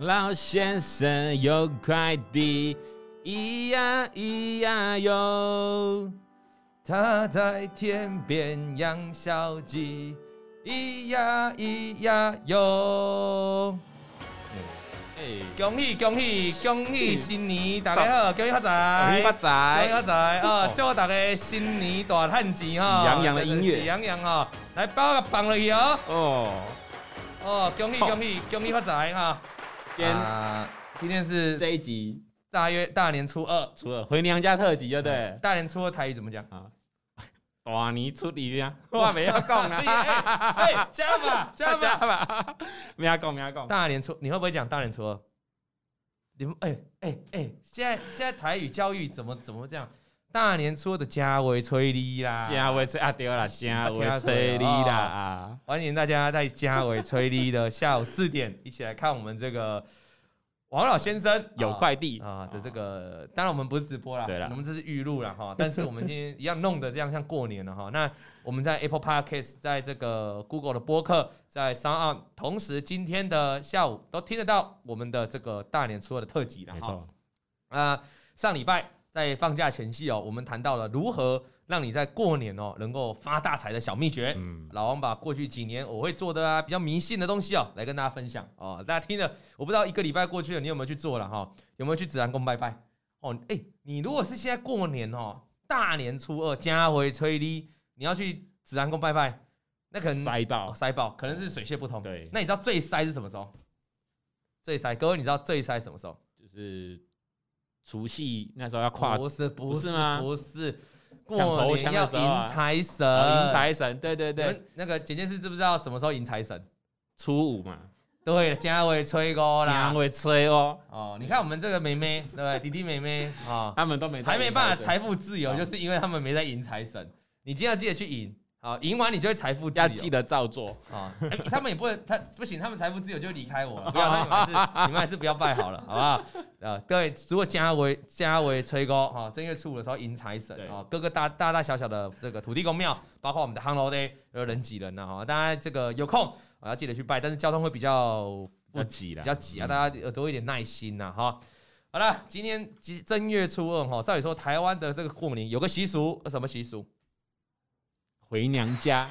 老先生有快递，咿呀咿呀哟，他在天边养小鸡，咿呀咿呀哟。哎，恭喜恭喜恭喜新年，大家好，恭喜发财，恭喜发财，恭喜发财啊！祝大家新年大汉吉哈，喜洋洋的音乐，喜洋洋哈，来包个棒了去哦。哦。哦，恭喜恭喜恭喜发财哈！今天今天是这一集大约大年初二，初二回娘家特辑，对不对？大年初二台语怎么讲啊？大年初二啊，我没要讲啊！哎，加吧 加吧，没要讲没要讲。大年初你会不会讲大年初二？你们哎哎哎，现在现在台语教育怎么怎么这样？大年初二的家为催你啦，家为催啊对啦，家为催你啦啊！欢迎大家在家为催你的下午四点一起来看我们这个。王老先生有快递啊的这个，当然我们不是直播啦，对啦，我们这是预录了哈。但是我们今天一样弄得这样像过年了哈。那我们在 Apple Podcast，在这个 Google 的播客，在 SoundOn，同时今天的下午都听得到我们的这个大年初二的特辑了。没错，啊，上礼拜在放假前夕哦，我们谈到了如何。让你在过年哦能够发大财的小秘诀，嗯，老王把过去几年我会做的啊比较迷信的东西哦来跟大家分享哦，大家听了我不知道一个礼拜过去了你有没有去做了哈？有没有去紫兰宫拜拜？哦，哎，你如果是现在过年哦，大年初二家回催你，你要去紫兰宫拜拜，那可能塞爆塞爆，可能是水泄不通。对，那你知道最塞是什么时候？最塞，各位你知道最塞什么时候？就是除夕那时候要跨，不是不是吗？不是。过年要迎财神，迎财神，对对对。那个简介是知不知道什么时候迎财神？初五嘛。对，家会催哥啦，家伟催哦。哦，你看我们这个妹妹，对不对？弟弟妹妹啊，他们都没还没办法财富自由，就是因为他们没在迎财神。你今天要记得去迎。好，赢完你就会财富自由。要记得照做啊！他们也不能，他不行，他们财富自由就离开我了。不要，你们还是你们还是不要拜好了，好不好？啊，各位，如果家为家为催哥哈，正月初五的时候迎财神啊，各个大大大小小的这个土地公庙，包括我们的夯楼的，有人挤人了哈。大家这个有空啊，要记得去拜，但是交通会比较不挤了，比较挤啊，大家要多一点耐心呐哈。好了，今天正月初二哈，照理说台湾的这个过年有个习俗，什么习俗？回娘家，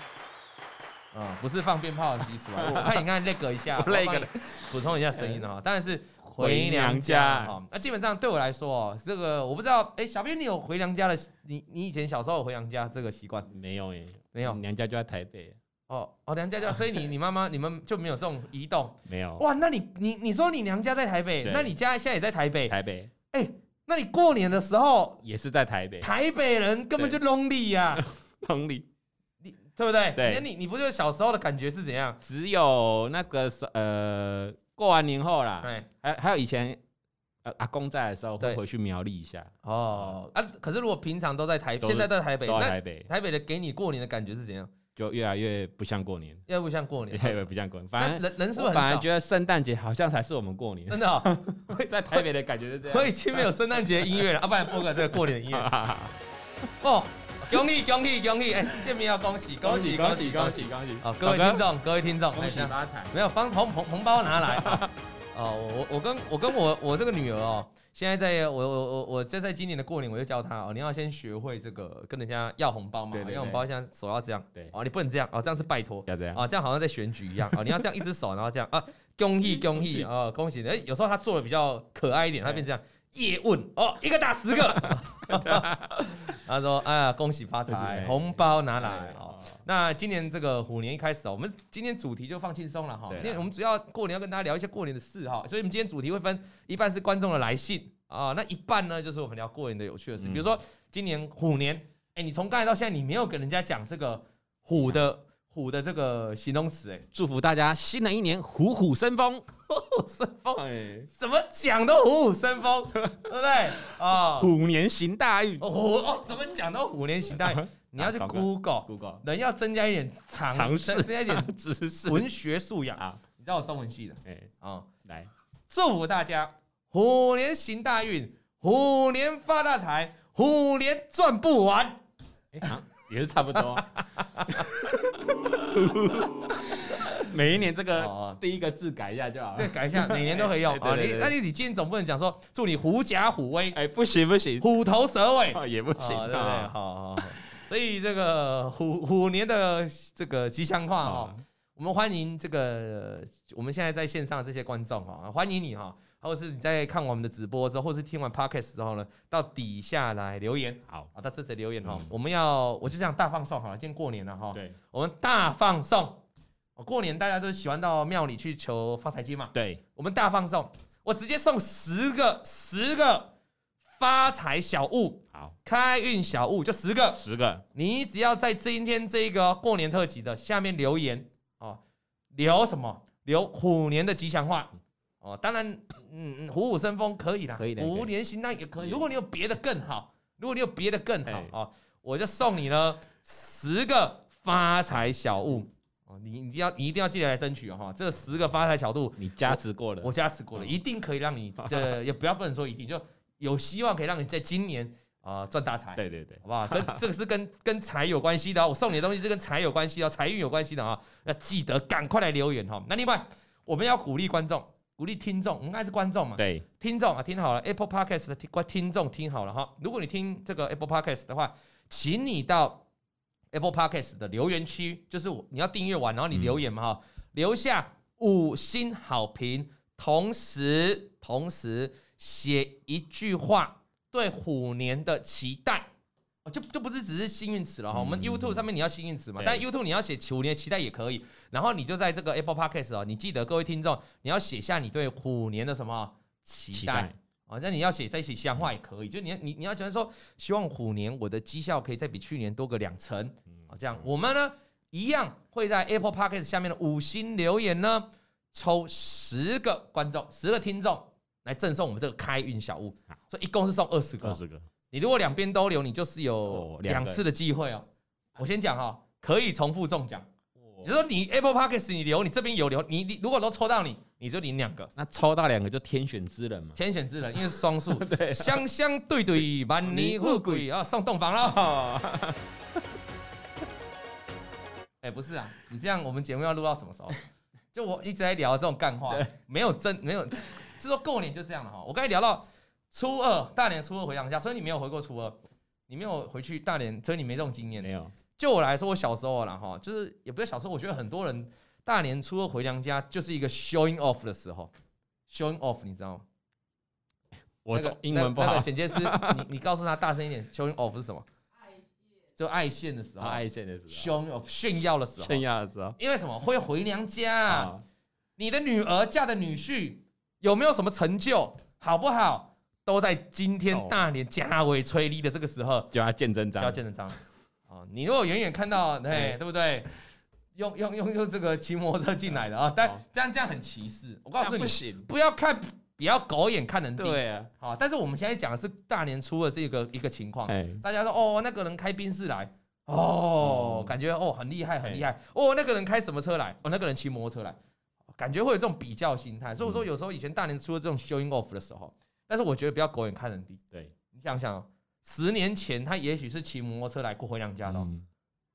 啊，不是放鞭炮的习俗啊！我看你看那个一下，那个补充一下声音的哈。当然是回娘家哈。那基本上对我来说，这个我不知道。哎，小编你有回娘家的？你你以前小时候有回娘家这个习惯？没有哎，没有。娘家就在台北。哦哦，娘家就 所以你你妈妈你们就没有这种移动？没有。哇，那你你你说你娘家在台北，那你家现在也在台北？台北。哎，那你过年的时候也是在台北？台北人根本就 lonely 呀，lonely。对不对？对，那你你不就小时候的感觉是怎样？只有那个是呃，过完年后啦，对，还还有以前呃阿公在的时候会回去苗栗一下。哦啊，可是如果平常都在台，现在在台北，都在台北，台北的给你过年的感觉是怎样？就越来越不像过年，越来越不像过年，越来越不像过年。反正人人是？反而觉得圣诞节好像才是我们过年。真的哦，在台北的感觉是这样。我已经没有圣诞节音乐了，啊，不然播个这个过年的音乐。哦。恭喜恭喜恭喜！哎，见面要恭喜恭喜恭喜恭喜恭喜！好，各位听众，各位听众，恭喜发财！没有，帮红红红包拿来。哦，我我跟我跟我我这个女儿哦，现在在我我我我在在今年的过年，我就教她哦，你要先学会这个跟人家要红包嘛，要红包现在手要这样，对，哦，你不能这样哦，这样是拜托，要这样，哦，这样好像在选举一样，哦，你要这样一只手，然后这样啊，恭喜恭喜哦，恭喜！哎，有时候她做的比较可爱一点，她变这样。叶问。哦，一个打十个。他说：“哎呀，恭喜发财，红包拿来。哦。那今年这个虎年一开始哦，我们今天主题就放轻松了哈，因为我们主要过年要跟大家聊一些过年的事哈，所以我们今天主题会分一半是观众的来信啊，那一半呢就是我们聊过年的有趣的事，比如说今年虎年，哎，你从刚才到现在你没有跟人家讲这个虎的。”虎的这个形容词，哎，祝福大家新的一年虎虎生风，虎虎生风，哎，怎么讲都虎虎生风，对不对？啊，虎年行大运，虎哦，怎么讲都虎年行大运。你要去 Google，Google，人要增加一点常识，增加一点 知识，文学素养。啊。你知道我中文系的，哎，啊，来，祝福大家虎年行大运，虎年发大财，虎年赚不完。哎，也是差不多。每一年这个第一个字改一下就好了。对，改一下，每年都可以用啊。你那你你今天总不能讲说祝你狐假虎威，哎，不行不行，虎头蛇尾也不行，对不对？好好好。所以这个虎虎年的这个吉祥话哦，我们欢迎这个我们现在在线上的这些观众哦，欢迎你哈。或者是你在看我们的直播之后，或者是听完 podcast 之后呢，到底下来留言，好啊，到这里留言哈。我们要，我就这样大放送好了，今天过年了哈。对，我们大放送。过年大家都喜欢到庙里去求发财金嘛。对，我们大放送，我直接送十个十个发财小物，好，开运小物就十个，十个。你只要在今天这个过年特辑的下面留言哦，留什么？留虎年的吉祥话。哦，当然，嗯嗯，虎虎生风可以啦，可以的，虎年行那也可以。如果你有别的更好，如果你有别的更好哦，我就送你呢十个发财小物哦，你你要你一定要记得来争取哦，这十个发财小物你加持过了，我加持过了，一定可以让你 这也不要不能说一定，就有希望可以让你在今年啊赚大财。对对对，好不好？跟 这个是跟跟财有关系的，我送你的东西是跟财有关系的，财运有关系的啊，要记得赶快来留言哈。那另外我们要鼓励观众。鼓励听众，应该是观众嘛？对，听众啊，听好了，Apple Podcast 的听听众听好了哈。如果你听这个 Apple Podcast 的话，请你到 Apple Podcast 的留言区，就是我你要订阅完，然后你留言嘛哈，留下五星好评，同时同时写一句话对虎年的期待。就就不是只是幸运词了哈，我们 YouTube 上面你要幸运词嘛，但 YouTube 你要写虎年期待也可以，然后你就在这个 Apple Podcast 哦，你记得各位听众，你要写下你对虎年的什么期待啊？那你要写在一起吉祥话也可以，就你你你要觉得说，希望虎年我的绩效可以再比去年多个两成啊，这样我们呢一样会在 Apple Podcast 下面的五星留言呢，抽十个观众、十个听众来赠送我们这个开运小物，所以一共是送二十个，二十个。你如果两边都留，你就是有两次的机会哦。我先讲哈，可以重复中奖。你说你 Apple Podcast 你留，你这边有留，你你如果都抽到你，你就领两个。那抽到两个就天选之人嘛？天选之人，因为是双数。对，双双对对，万年富贵啊，送洞房了。哎，不是啊，你这样我们节目要录到什么时候？就我一直在聊这种干话，没有真没有，是说过年就这样了哈。我刚才聊到。初二大年初二回娘家，所以你没有回过初二，你没有回去大年，所以你没这种经验。没有。就我来说，我小时候了哈，就是也不是小时候，我觉得很多人大年初二回娘家就是一个 showing off 的时候，showing off，你知道吗？我这英文不好。简接是，你你告诉他大声一点，showing off 是什么？就爱现的时候，爱现的时候，showing off 炫耀的时候，炫耀的时候。因为什么？会回娘家，你的女儿嫁的女婿有没有什么成就，好不好？都在今天大年加尾催力的这个时候，就要见真章，就要见真章。哦，你如果远远看到，对对不对？用用用用这个骑摩托车进来的啊，但这样这样很歧视。我告诉你，不行，不要看，不要狗眼看人低。对啊，好，但是我们现在讲的是大年初的这个一个情况。大家说哦，那个人开宾士来，哦，感觉哦很厉害很厉害。哦，那个人开什么车来？哦，那个人骑摩托车来，感觉会有这种比较心态。所以我说，有时候以前大年初的这种 showing off 的时候。但是我觉得不要狗眼看人低。对，你想想，十年前他也许是骑摩托车来过回娘家的。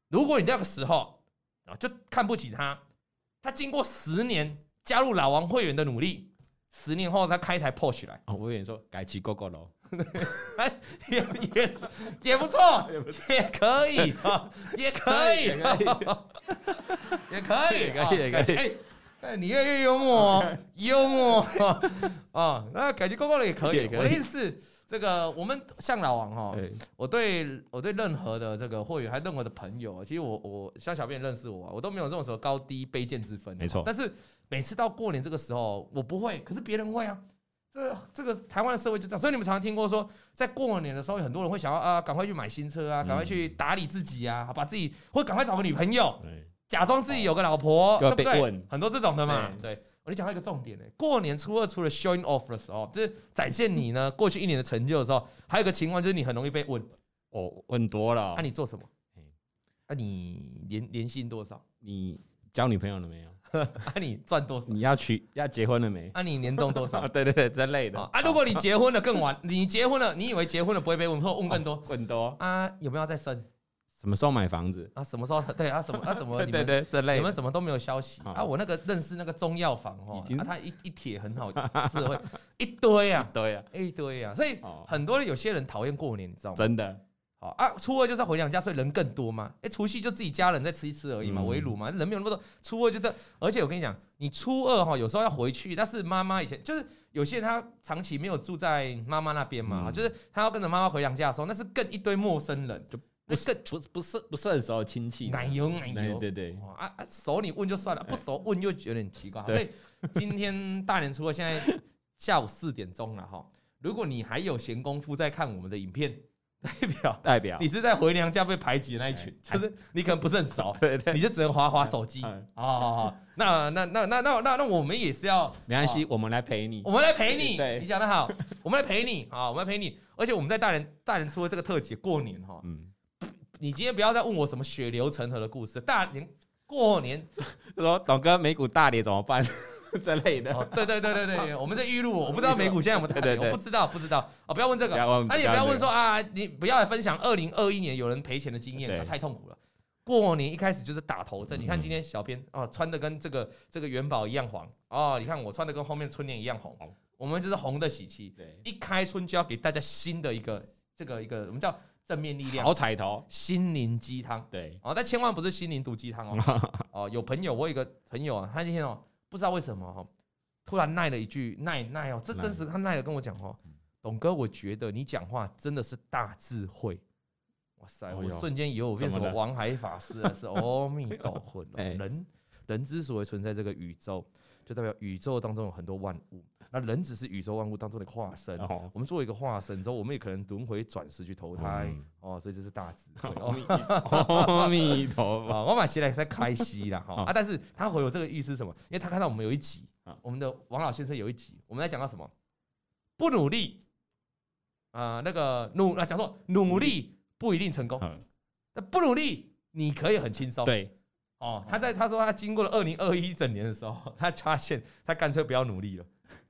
如果你那个时候啊就看不起他，他经过十年加入老王会员的努力，十年后他开一台 Porsche 来，我跟你说改骑 GoGo 喽，也也也不错，也可以，也可以，也可以，可以，可以。哎，你越来越幽默，幽默啊！那改骑 GoGo 的也可以。我的意思是，这个我们像老王哈，我对我对任何的这个会员，还任何的朋友，其实我我像小编认识我，我都没有这种什么高低卑贱之分。没错。但是每次到过年这个时候，我不会，可是别人会啊。这这个台湾的社会就这样，所以你们常常听过说，在过年的时候，很多人会想要啊，赶快去买新车啊，赶快去打理自己啊，把自己或赶快找个女朋友。假装自己有个老婆，对不对？很多这种的嘛。对，我就讲到一个重点呢。过年初二除了 showing off 的时候，就是展现你呢 过去一年的成就的时候，还有一个情况就是你很容易被问。哦，问多了。那你做什么？那你年年薪多少？你交女朋友了没有？那 你赚多少？你要娶要结婚了没？那你年终多少？对对对，这类的。啊，如果你结婚了更晚，你结婚了，你以为结婚了不会被问，或问更多？问多。啊，有没有再生？什么时候买房子啊？什么时候？对啊，什么啊？什么？对对对，你们怎么都没有消息啊？我那个认识那个中药房哦，啊，他一一帖很好，社会 一堆啊，对啊，一堆啊，所以很多人有些人讨厌过年，你知道吗？真的。好啊，初二就是回娘家，所以人更多嘛。哎，除夕就自己家人再吃一吃而已嘛，围炉嘛，人没有那么多。初二就是，而且我跟你讲，你初二哈，有时候要回去，但是妈妈以前就是有些人他长期没有住在妈妈那边嘛，就是他要跟着妈妈回娘家的时候，那是更一堆陌生人，就不是不不是不是很熟的亲戚，奶油奶油，对对啊啊，熟你问就算了，不熟问又有点奇怪。所以今天大年初二，现在下午四点钟了哈，如果你还有闲工夫在看我们的影片。代表代表，你是在回娘家被排挤的那一群，就是你可能不是很熟，对对，你就只能划划手机。哦，那那那那那那那我们也是要，没关系，我们来陪你，我们来陪你。你讲得好，我们来陪你啊，我们来陪你。而且我们在大年大年初二这个特辑过年哈，嗯，你今天不要再问我什么血流成河的故事，大年过年说董哥美股大跌怎么办？这类的，对对对对对，我们在预录，我不知道美股现在有没有大跌，我不知道不知道。哦，不要问这个，那你也不要问说啊，你不要来分享二零二一年有人赔钱的经验，太痛苦了。过年一开始就是打头阵，你看今天小编哦，穿的跟这个这个元宝一样黄哦，你看我穿的跟后面春联一样红，我们就是红的喜气，一开春就要给大家新的一个这个一个我们叫正面力量，好彩头，心灵鸡汤，对。哦，但千万不是心灵毒鸡汤哦，哦，有朋友，我有一个朋友啊，他今天哦。不知道为什么哈，突然奈了一句奈奈哦，这真是他奈了跟我讲哦，董哥，我觉得你讲话真的是大智慧，哇塞，我瞬间以为我变什么王海法师了是阿弥陀佛，人人之所以存在这个宇宙，就代表宇宙当中有很多万物，那人只是宇宙万物当中的化身，我们作为一个化身之后，我们也可能轮回转世去投胎哦，所以这是大智慧，阿弥陀佛，我买起来在开西啦哈啊！但是他回我这个意思是什么？因为他看到我们有一集，我们的王老先生有一集，我们在讲到什么？不努力啊，那个努啊，讲说努力不一定成功，那不努力你可以很轻松。对哦，他在他说他经过了二零二一整年的时候，他发现他干脆不要努力了，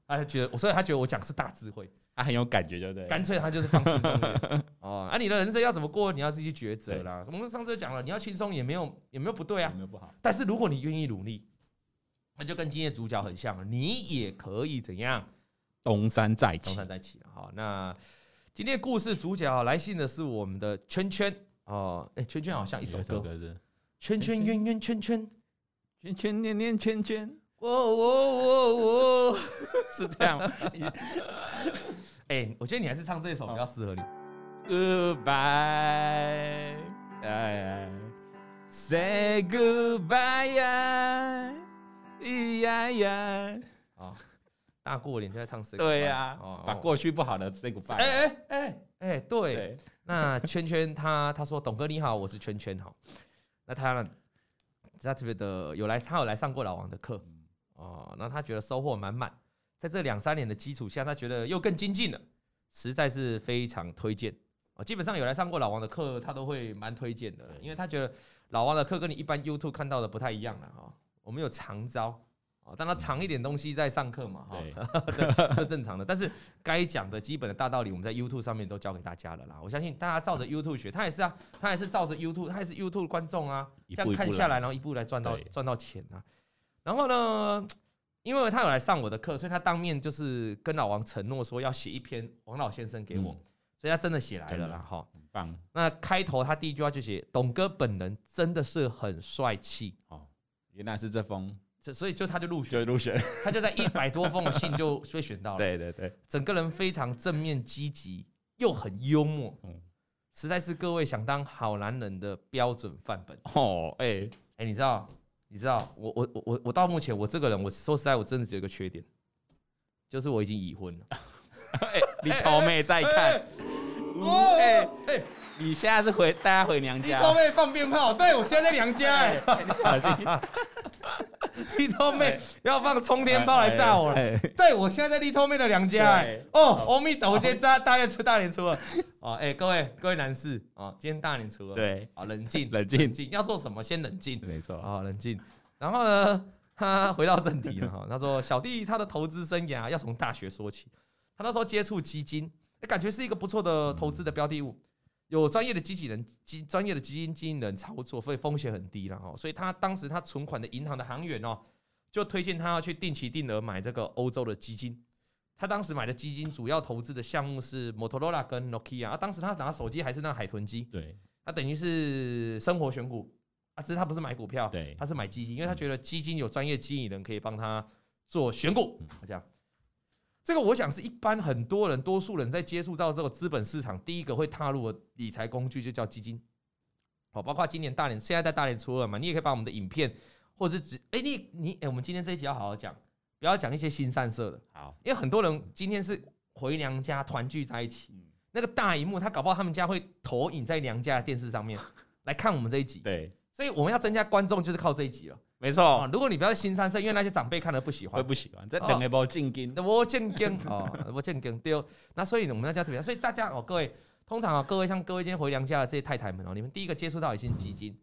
他觉得，所以他觉得我讲是大智慧。他很有感觉，对不对？干脆他就是放轻松 哦。啊，你的人生要怎么过，你要自己抉择啦。我们上次讲了，你要轻松也没有也没有不对啊，没有不好。但是如果你愿意努力，那就跟今天的主角很像了。你也可以怎样？东山再起，东山再起。好，那今天的故事主角来信的是我们的圈圈哦。哎，圈圈好像一首歌，圈圈圆圆圈圈，圈圈念念圈圈。哦哦哦哦，是这样吗？哎、欸，我觉得你还是唱这一首比较适合你。Goodbye，哎，Say goodbye 呀，咿呀呀。啊，大过年就在唱 Say Goodbye。对呀，把过去不好的 Say Goodbye。哎哎哎哎，对。那圈圈他他说，董哥你好，我是圈圈哈。那他他特别的有来，他有来上过老王的课。哦，那他觉得收获满满，在这两三年的基础下，他觉得又更精进了，实在是非常推荐。哦，基本上有来上过老王的课，他都会蛮推荐的，因为他觉得老王的课跟你一般 YouTube 看到的不太一样了哈。我们有长招，哦，但他藏一点东西在上课嘛，哈，这正常的。但是该讲的基本的大道理，我们在 YouTube 上面都教给大家了啦。我相信大家照着 YouTube 学，他也是啊，他也是照着 YouTube，他也是 YouTube 观众啊，这样看下来，然后一步来赚到赚到钱啊。然后呢，因为他有来上我的课，所以他当面就是跟老王承诺说要写一篇王老先生给我，嗯、所以他真的写来了啦，哈，很棒。那开头他第一句话就写：“董哥本人真的是很帅气。”哦，原来是这封，这所以就他就入选，就入选，他就在一百多封的信就被选到了。对对对，整个人非常正面积极，又很幽默，嗯，实在是各位想当好男人的标准范本。哦，哎、欸、哎、欸，你知道？你知道，我我我我我到目前我这个人，我说实在，我真的只有一个缺点，就是我已经已婚了。哎，你头妹在看？哎哎，你现在是回大家回娘家？你头妹放鞭炮？对，我现在在娘家。哎，小心！你头妹要放冲天炮来炸我了。对，我现在在你头妹的娘家。哎，哦，阿弥陀佛，炸大年初大年初二。哦，哎，各位各位男士啊，今天大年初二，对，啊，冷静 冷静。冷静，要做什么先冷静，没错。啊，冷静。然后呢，他回到正题了哈，他说小弟他的投资生涯要从大学说起，他那时候接触基金，感觉是一个不错的投资的标的物，有专业的机器人、基专业的基金经理人操作，所以风险很低了哈。所以他当时他存款的银行的行员哦，就推荐他要去定期定额买这个欧洲的基金。他当时买的基金主要投资的项目是摩托罗拉跟 Nokia 啊。当时他拿手机还是那海豚机，对，他等于是生活选股啊，只是他不是买股票，对，他是买基金，因为他觉得基金有专业经理人可以帮他做选股，这样。这个我想是一般很多人，多数人在接触到这个资本市场，第一个会踏入的理财工具就叫基金。好，包括今年大年，现在在大年初二嘛，你也可以把我们的影片，或者是只哎你你哎，我们今天这一集要好好讲，不要讲一些新散色的。好，因为很多人今天是回娘家团聚在一起，那个大荧幕他搞不好他们家会投影在娘家的电视上面 来看我们这一集。对，所以我们要增加观众就是靠这一集了。没错，如果你不要新三色，因为那些长辈看了不喜欢，会不喜欢。这两个不正经，不正经 哦，不正经对。那所以我们要加特别，所以大家哦，各位，通常啊，各位像各位今天回娘家的这些太太们哦，你们第一个接触到也是基金。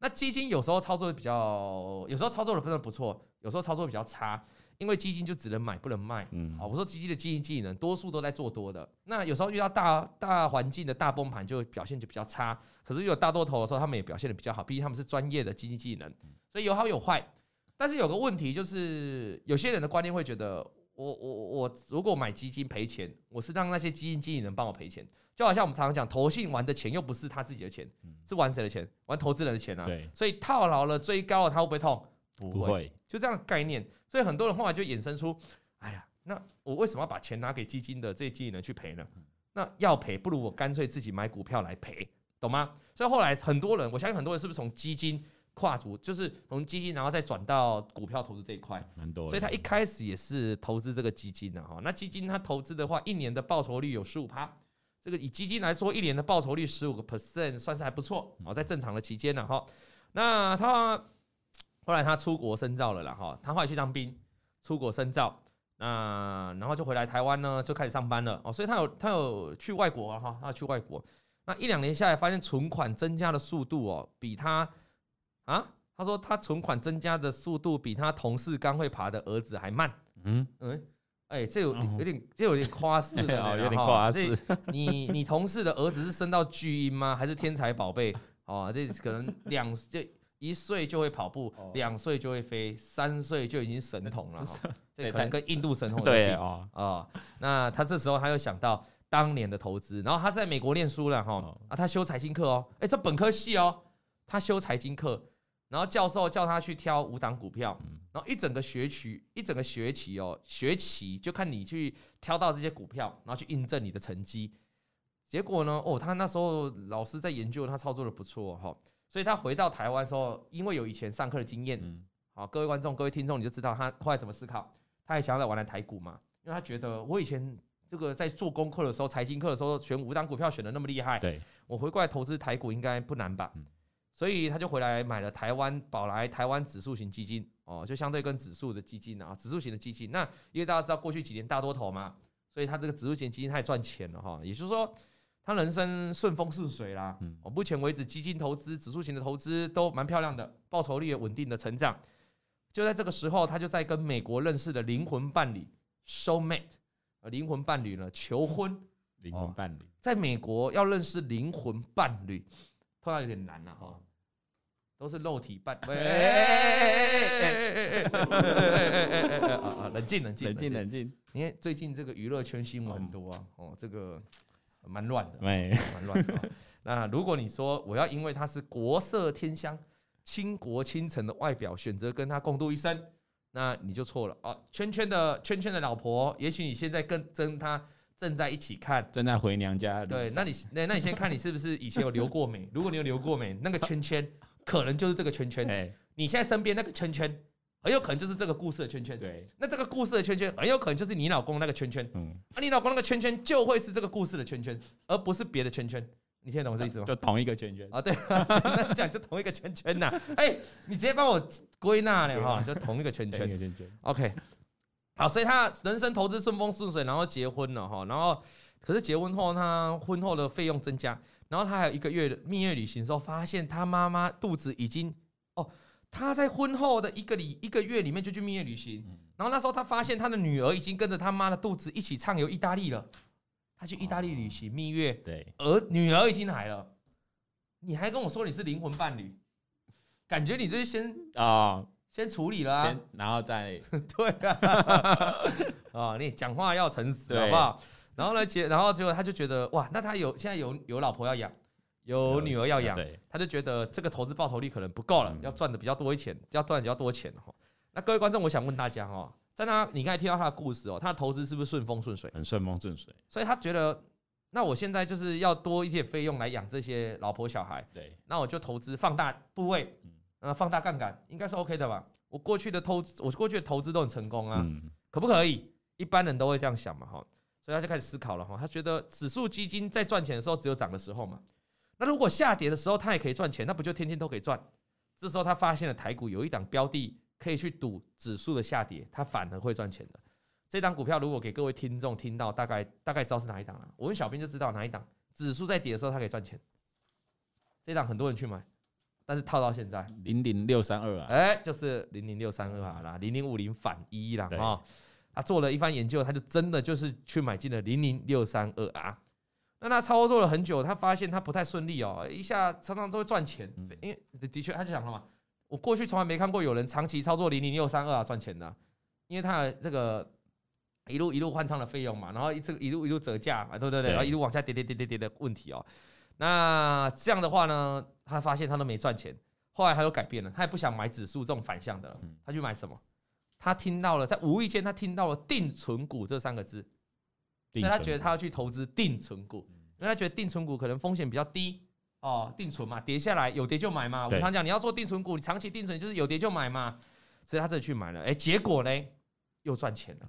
那基金有时候操作的比较，有时候操作的不是不错，有时候操作比较差。因为基金就只能买不能卖，嗯，好，我说基金的基金经理人多数都在做多的，那有时候遇到大大环境的大崩盘，就表现就比较差。可是有大多头的时候，他们也表现的比较好，毕竟他们是专业的基金经理人，所以有好有坏。但是有个问题就是，有些人的观念会觉得，我我我如果买基金赔钱，我是让那些基金经理人帮我赔钱，就好像我们常常讲，投信玩的钱又不是他自己的钱，是玩谁的钱？玩投资人的钱啊。对，所以套牢了追高了，他会不会痛？不会，就这样的概念。所以很多人后来就衍生出，哎呀，那我为什么要把钱拿给基金的这些经理人去赔呢？那要赔，不如我干脆自己买股票来赔，懂吗？所以后来很多人，我相信很多人是不是从基金跨足，就是从基金然后再转到股票投资这一块，蛮多。所以他一开始也是投资这个基金的哈。那基金他投资的话，一年的报酬率有十五趴，这个以基金来说，一年的报酬率十五个 percent 算是还不错哦，在正常的期间呢哈。那他。后来他出国深造了啦，哈，他后来去当兵，出国深造，那然后就回来台湾呢，就开始上班了哦，所以他有他有去外国哈，他去外国，那一两年下来，发现存款增加的速度哦，比他啊，他说他存款增加的速度比他同事刚会爬的儿子还慢，嗯嗯，哎，这有有点这有点夸饰的啊，有点夸饰，你你同事的儿子是升到巨婴吗？还是天才宝贝？哦，这可能两这。一岁就会跑步，两岁就会飞，三岁就已经神童了。这可能跟印度神童对啊啊。那他这时候他又想到当年的投资，然后他在美国念书了哈啊，他修财经课哦，哎，这本科系哦，他修财经课，然后教授叫他去挑五档股票，然后一整个学期一整个学期哦，学期就看你去挑到这些股票，然后去印证你的成绩。结果呢，哦，他那时候老师在研究，他操作的不错哈。所以他回到台湾的时候，因为有以前上课的经验，好，各位观众、各位听众，你就知道他后来怎么思考。他也想要来玩来台股嘛，因为他觉得我以前这个在做功课的时候，财经课的时候选五档股票选的那么厉害，对，我回过来投资台股应该不难吧？所以他就回来买了台湾宝来台湾指数型基金，哦，就相对跟指数的基金啊，指数型的基金。那因为大家知道过去几年大多头嘛，所以他这个指数型基金他也赚钱了哈，也就是说。他人生顺风顺水啦，我，目前为止基金投资、指数型的投资都蛮漂亮的，报酬率也稳定的成长。就在这个时候，他就在跟美国认识的灵魂伴侣 soulmate，呃，灵魂伴侣呢求婚。灵魂伴侣在美国要认识灵魂伴侣，碰到有点难了哈，都是肉体伴。哎哎哎哎哎冷静冷静冷静冷静。你看最近这个娱乐圈新闻很多啊，哦，这个。蛮乱的，蛮乱的。那如果你说我要因为他是国色天香、倾国倾城的外表，选择跟他共度一生，那你就错了哦。圈圈的圈圈的老婆，也许你现在跟跟他正在一起看，正在回娘家。对，那你那那你先看你是不是以前有留过美？如果你有留过美，那个圈圈可能就是这个圈圈。你现在身边那个圈圈。很有可能就是这个故事的圈圈，对。那这个故事的圈圈很有可能就是你老公那个圈圈，嗯。那你老公那个圈圈就会是这个故事的圈圈，而不是别的圈圈。你听得懂我这意思吗？就同一个圈圈啊，对。那讲就同一个圈圈呐。哎，你直接帮我归纳了哈，就同一个圈圈。圈圈。OK。好，所以他人生投资顺风顺水，然后结婚了哈，然后可是结婚后他婚后的费用增加，然后他还有一个月的蜜月旅行的时候，发现他妈妈肚子已经哦。他在婚后的一个礼一个月里面就去蜜月旅行，然后那时候他发现他的女儿已经跟着他妈的肚子一起畅游意大利了，他去意大利旅行蜜月，对，儿女儿已经来了，你还跟我说你是灵魂伴侣，感觉你这是先啊，先处理了啊，然后再 对啊，啊，你讲话要诚实好不好？然后呢，结然后结果他就觉得哇，那他有现在有有老婆要养，有女儿要养，他就觉得这个投资报酬率可能不够了，要赚的比较多一钱，要赚比较多钱哈。那各位观众，我想问大家哈。在他，你刚才听到他的故事哦，他的投资是不是顺风顺水？很顺风顺水，所以他觉得，那我现在就是要多一些费用来养这些老婆小孩。对，那我就投资放大部位，嗯，放大杠杆，应该是 OK 的吧？我过去的投资，我过去的投资都很成功啊，可不可以？一般人都会这样想嘛，哈，所以他就开始思考了哈，他觉得指数基金在赚钱的时候只有涨的时候嘛，那如果下跌的时候他也可以赚钱，那不就天天都可以赚？这时候他发现了台股有一档标的。可以去赌指数的下跌，它反而会赚钱的。这档股票如果给各位听众听到，大概大概知道是哪一档了。我问小编就知道哪一档。指数在跌的时候，它可以赚钱。这档很多人去买，但是套到现在零零六三二啊，哎，就是零零六三二啊啦，零零五零反一啦啊。他做了一番研究，他就真的就是去买进了零零六三二啊。那他操作了很久，他发现他不太顺利哦，一下常常都会赚钱，因为的确他就讲了嘛。我过去从来没看过有人长期操作零零六三二啊赚钱的，因为他的这个一路一路换仓的费用嘛，然后这个一路一路折价嘛，对不对？然后一路往下跌跌跌跌跌的问题哦。那这样的话呢，他发现他都没赚钱，后来他又改变了，他也不想买指数这种反向的，他去买什么？他听到了，在无意间他听到了定存股这三个字，所以他觉得他要去投资定存股，因为他觉得定存股可能风险比较低。哦，定存嘛，跌下来有跌就买嘛。我常讲，你要做定存股，你长期定存就是有跌就买嘛。所以他这里去买了，哎，结果呢，又赚钱了，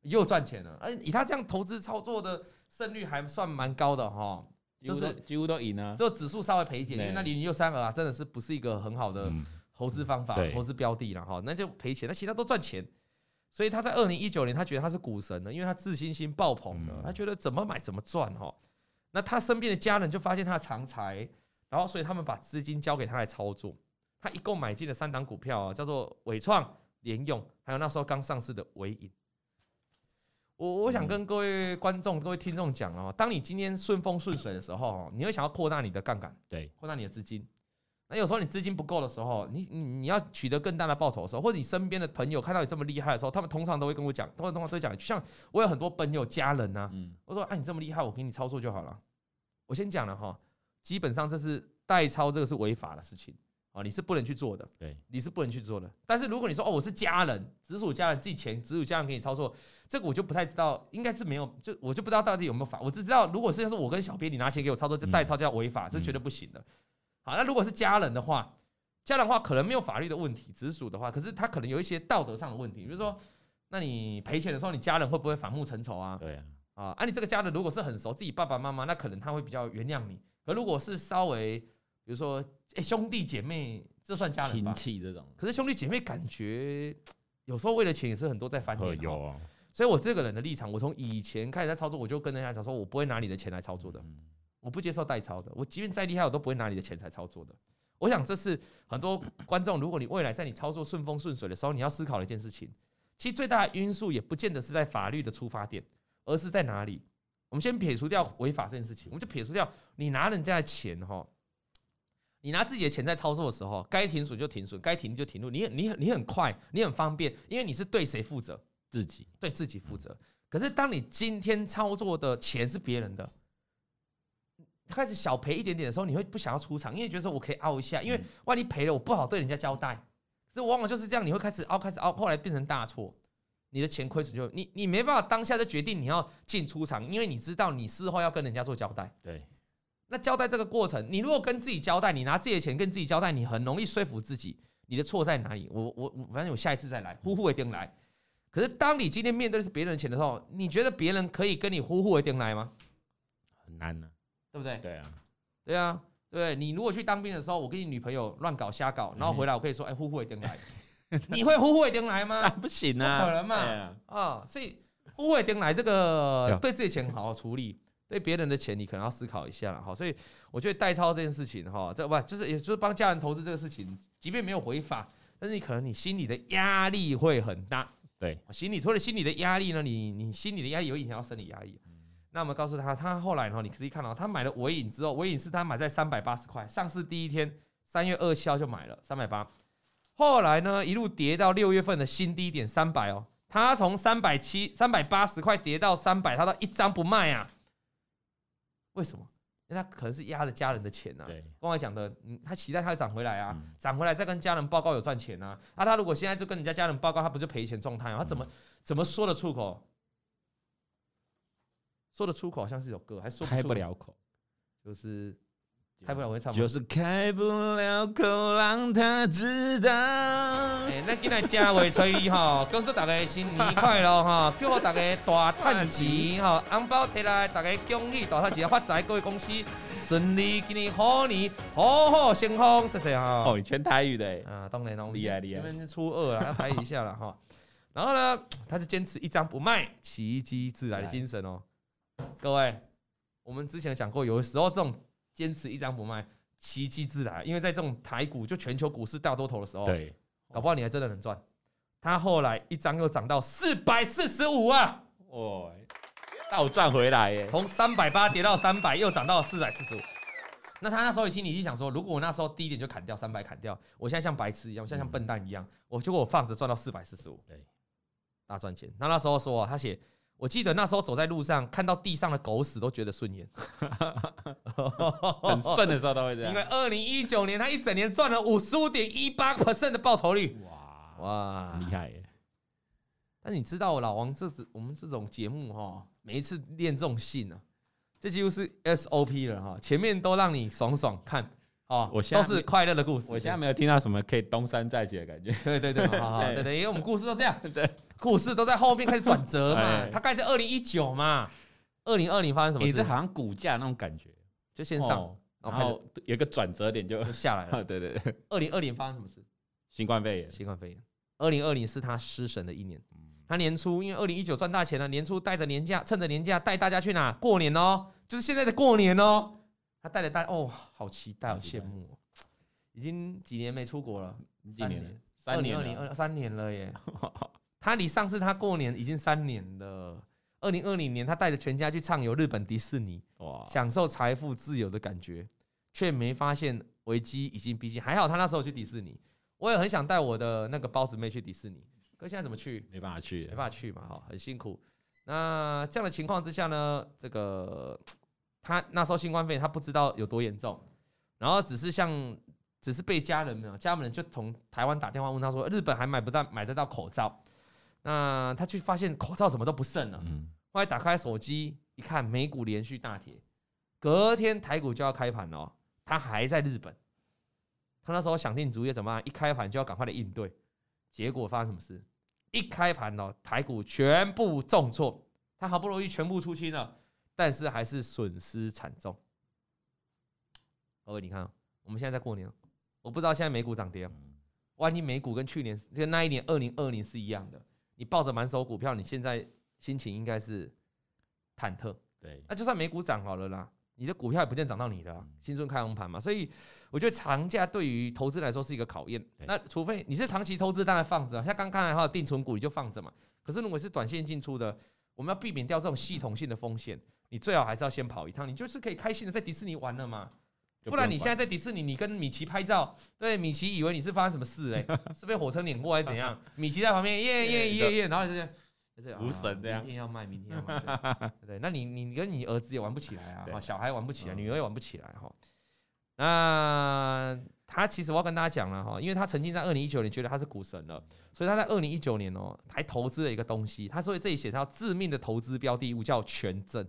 又赚钱了。哎，以他这样投资操作的胜率还算蛮高的哈，就是几乎都赢了，只有指数稍微赔一点，因为那零零六三二啊，真的是不是一个很好的投资方法、投资标的了哈，那就赔钱。那其他都赚钱，所以他在二零一九年，他觉得他是股神了，因为他自信心爆棚了，他觉得怎么买怎么赚哈。那他身边的家人就发现他的长财，然后所以他们把资金交给他来操作。他一共买进了三档股票啊，叫做伟创、联用，还有那时候刚上市的伟影。我我想跟各位观众、各位听众讲哦，当你今天顺风顺水的时候，你会想要扩大你的杠杆，对，扩大你的资金。那有时候你资金不够的时候，你你你要取得更大的报酬的时候，或者你身边的朋友看到你这么厉害的时候，他们通常都会跟我讲，通常通常都讲，就像我有很多朋友家人呐、啊，我说啊，你这么厉害，我给你操作就好了。我先讲了哈，基本上这是代操，这个是违法的事情啊，你是不能去做的，对，你是不能去做的。但是如果你说哦，我是家人，直属家人自己钱，直属家人给你操作，这个我就不太知道，应该是没有，就我就不知道到底有没有法。我只知道，如果是要是我跟小编你拿钱给我操作，这代操叫违法，这绝对不行的。好，那如果是家人的话，家人的话可能没有法律的问题，直属的话，可是他可能有一些道德上的问题，比如说，那你赔钱的时候，你家人会不会反目成仇啊？对啊。啊，啊，你这个家人如果是很熟，自己爸爸妈妈，那可能他会比较原谅你。可如果是稍微，比如说，哎，兄弟姐妹，这算家人吧？亲戚这种。可是兄弟姐妹感觉有时候为了钱也是很多在翻脸。有啊。所以我这个人的立场，我从以前开始在操作，我就跟人家讲说，我不会拿你的钱来操作的，我不接受代操的。我即便再厉害，我都不会拿你的钱来操作的。我想这是很多观众，如果你未来在你操作顺风顺水的时候，你要思考的一件事情。其实最大的因素也不见得是在法律的出发点。而是在哪里？我们先撇除掉违法这件事情，我们就撇除掉你拿人家的钱哈，你拿自己的钱在操作的时候，该停损就停损，该停就停住。你你很你很快，你很方便，因为你是对谁负责？自己对自己负责。可是当你今天操作的钱是别人的，开始小赔一点点的时候，你会不想要出场，因为觉得说我可以凹一下，因为万一赔了，我不好对人家交代。这往往就是这样，你会开始凹，开始凹，后来变成大错。你的钱亏损就你你没办法当下就决定你要进出场，因为你知道你事后要跟人家做交代。对，那交代这个过程，你如果跟自己交代，你拿自己的钱跟自己交代，你很容易说服自己你的错在哪里。我我反正我下一次再来，呼呼一定来。可是当你今天面对的是别人的钱的时候，你觉得别人可以跟你呼呼一定来吗？很难呢、啊，对不对？对啊，对啊，对，你如果去当兵的时候，我跟你女朋友乱搞瞎搞，然后回来我可以说，哎，呼呼一定来。你会呼呼一定来吗？不行啊，不可能嘛！啊，啊，所以呼呼一定来这个对自己钱好好处理，对别人的钱你可能要思考一下了哈。所以我觉得代操这件事情哈，这不就是也就是帮家人投资这个事情，即便没有回法，但是你可能你心里的压力会很大。对，心理除了心理的压力呢，你你心理的压力有影响到生理压力。那我们告诉他，他后来呢，你可以看到他买了尾影之后，尾影是他买在三百八十块，上市第一天三月二十号就买了三百八，后来呢一路跌到六月份的新低点三百哦，他从三百七三百八十块跌到三百，他都一张不卖啊？为什么？因为他可能是压着家人的钱呐、啊。对，刚才讲的，嗯，他期待他会涨回来啊，涨、嗯、回来再跟家人报告有赚钱啊。啊，他如果现在就跟人家家人报告，他不就赔钱状态啊？他怎么、嗯、怎么说得出口？说得出口好像是一首歌，还说不开不了口，就是开不了，我会唱。就是开不了口，让他知道。哎、欸，那今天正月初一哈，恭祝大家新年快乐哈，祝大家大赚钱哈，红包摕来，大家恭喜大赚钱发财，各位公司顺利，今年虎年虎虎生风，谢谢哈。哦，你全台语的啊，当然喽，厉害厉害。因为初二了，要台语一下了哈。然后呢，他是坚持一张不卖，奇迹自来的精神哦。各位，我们之前讲过，有的时候这种坚持一张不卖，奇迹自来。因为在这种台股就全球股市大多头的时候，对，搞不好你还真的能赚。他后来一张又涨到四百四十五啊，哦，倒赚回来耶，从三百八跌到三百，又涨到四百四十五。那他那时候一听，你就想说，如果我那时候低点就砍掉三百，砍掉，我现在像白痴一样，我现在像笨蛋一样，我结果我放着赚到四百四十五，对，大赚钱。那那时候说啊，他写。我记得那时候走在路上，看到地上的狗屎都觉得顺眼，很顺的时候都会这样。因为二零一九年他一整年赚了五十五点一八 percent 的报酬率，哇哇，厉害耶！但你知道我老王这我们这种节目哈，每一次练这种信啊，这几乎是 SOP 了哈，前面都让你爽爽看。哦，我现在都是快乐的故事。我现在没有听到什么可以东山再起的感觉。对对对，好好对对，因为我们故事都这样，对，故事都在后面开始转折嘛。他盖在二零一九嘛，二零二零发生什么事？也是好像股价那种感觉，就先上，然后有一个转折点就下来了。对对对，二零二零发生什么事？新冠肺炎，新冠肺炎。二零二零是他失神的一年。他年初因为二零一九赚大钱了，年初带着年假，趁着年假带大家去哪过年哦，就是现在的过年哦。他带着大哦，好期待，好羡慕哦！已经几年没出国了，几年？二零二零二三年了耶！他离上次他过年已经三年了。二零二零年，他带着全家去畅游日本迪士尼，哇，享受财富自由的感觉，却没发现危机已经逼近。还好他那时候去迪士尼，我也很想带我的那个包子妹去迪士尼，可现在怎么去？没办法去，没办法去嘛，哈，很辛苦。那这样的情况之下呢，这个。他那时候新冠肺炎，他不知道有多严重，然后只是像，只是被家人们，家人们就从台湾打电话问他说，日本还买不到买得到口罩，那他去发现口罩什么都不剩了，后来打开手机一看，美股连续大跌，隔天台股就要开盘了，他还在日本，他那时候想定主意怎么办？一开盘就要赶快的应对，结果发生什么事？一开盘哦，台股全部重挫，他好不容易全部出清了。但是还是损失惨重。各位，你看，我们现在在过年，我不知道现在美股涨跌。万一美股跟去年就那一年二零二零是一样的，你抱着满手股票，你现在心情应该是忐忑。对，那就算美股涨好了啦，你的股票也不见涨到你的、啊。新春开红盘嘛，所以我觉得长假对于投资来说是一个考验。那除非你是长期投资，当然放着，像刚刚还有定存股，你就放着嘛。可是如果是短线进出的，我们要避免掉这种系统性的风险。你最好还是要先跑一趟，你就是可以开心的在迪士尼玩了嘛。不然你现在在迪士尼，你跟米奇拍照，对，米奇以为你是发生什么事哎、欸，是被火车碾过还是怎样？米奇在旁边耶耶耶耶，然后就是就是无神这样。明天要卖，明天要卖，对，那你你跟你儿子也玩不起来啊，小孩玩不起来，女儿也玩不起来哈。那他其实我要跟大家讲了哈，因为他曾经在二零一九年觉得他是股神了，所以他在二零一九年哦还投资了一个东西，他所以这里写他致命的投资标的物叫权证。